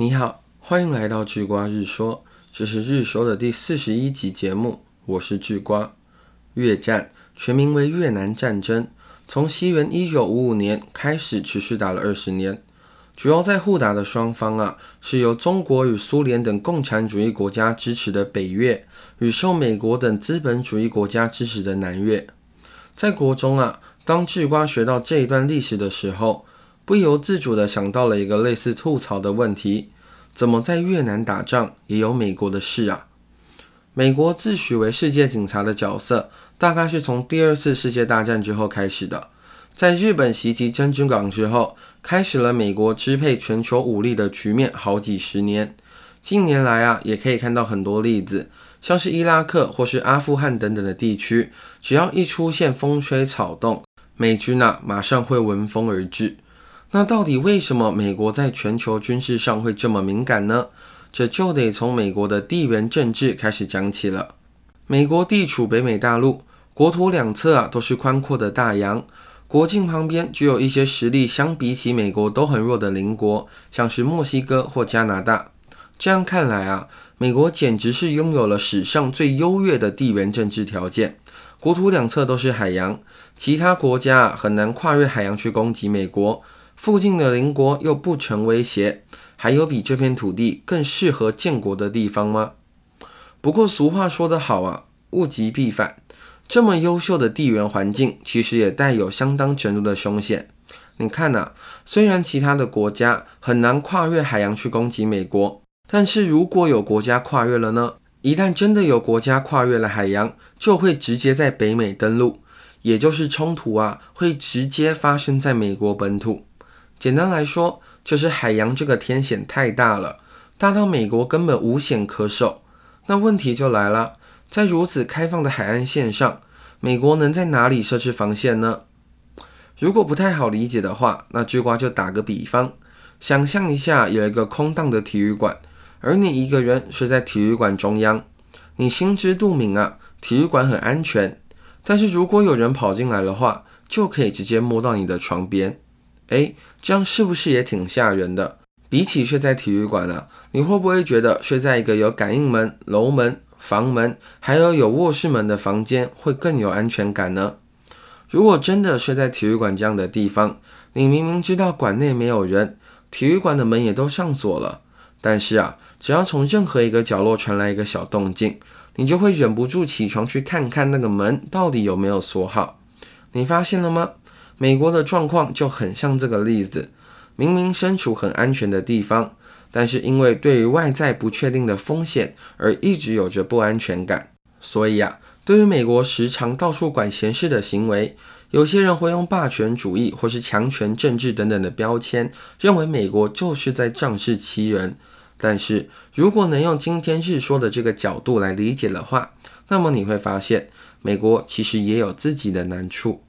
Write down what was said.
你好，欢迎来到智瓜日说，这是日说的第四十一集节目，我是智瓜。越战全名为越南战争，从西元一九五五年开始，持续打了二十年。主要在互打的双方啊，是由中国与苏联等共产主义国家支持的北越，与受美国等资本主义国家支持的南越。在国中啊，当智瓜学到这一段历史的时候，不由自主地想到了一个类似吐槽的问题：怎么在越南打仗也有美国的事啊？美国自诩为世界警察的角色，大概是从第二次世界大战之后开始的。在日本袭击珍珠港之后，开始了美国支配全球武力的局面，好几十年。近年来啊，也可以看到很多例子，像是伊拉克或是阿富汗等等的地区，只要一出现风吹草动，美军啊马上会闻风而至。那到底为什么美国在全球军事上会这么敏感呢？这就得从美国的地缘政治开始讲起了。美国地处北美大陆，国土两侧啊都是宽阔的大洋。国境旁边只有一些实力相比起美国都很弱的邻国，像是墨西哥或加拿大。这样看来啊，美国简直是拥有了史上最优越的地缘政治条件。国土两侧都是海洋，其他国家很难跨越海洋去攻击美国。附近的邻国又不成威胁，还有比这片土地更适合建国的地方吗？不过俗话说得好啊，物极必反。这么优秀的地缘环境，其实也带有相当程度的凶险。你看呐，虽然其他的国家很难跨越海洋去攻击美国，但是如果有国家跨越了呢？一旦真的有国家跨越了海洋，就会直接在北美登陆，也就是冲突啊，会直接发生在美国本土。简单来说，就是海洋这个天险太大了，大到美国根本无险可守。那问题就来了。在如此开放的海岸线上，美国能在哪里设置防线呢？如果不太好理解的话，那智瓜就打个比方，想象一下有一个空荡的体育馆，而你一个人睡在体育馆中央，你心知肚明啊，体育馆很安全。但是如果有人跑进来的话，就可以直接摸到你的床边，诶，这样是不是也挺吓人的？比起睡在体育馆啊，你会不会觉得睡在一个有感应门、楼门？房门还有有卧室门的房间会更有安全感呢。如果真的睡在体育馆这样的地方，你明明知道馆内没有人，体育馆的门也都上锁了，但是啊，只要从任何一个角落传来一个小动静，你就会忍不住起床去看看那个门到底有没有锁好。你发现了吗？美国的状况就很像这个例子，明明身处很安全的地方。但是因为对于外在不确定的风险而一直有着不安全感，所以啊，对于美国时常到处管闲事的行为，有些人会用霸权主义或是强权政治等等的标签，认为美国就是在仗势欺人。但是如果能用今天日说的这个角度来理解的话，那么你会发现，美国其实也有自己的难处。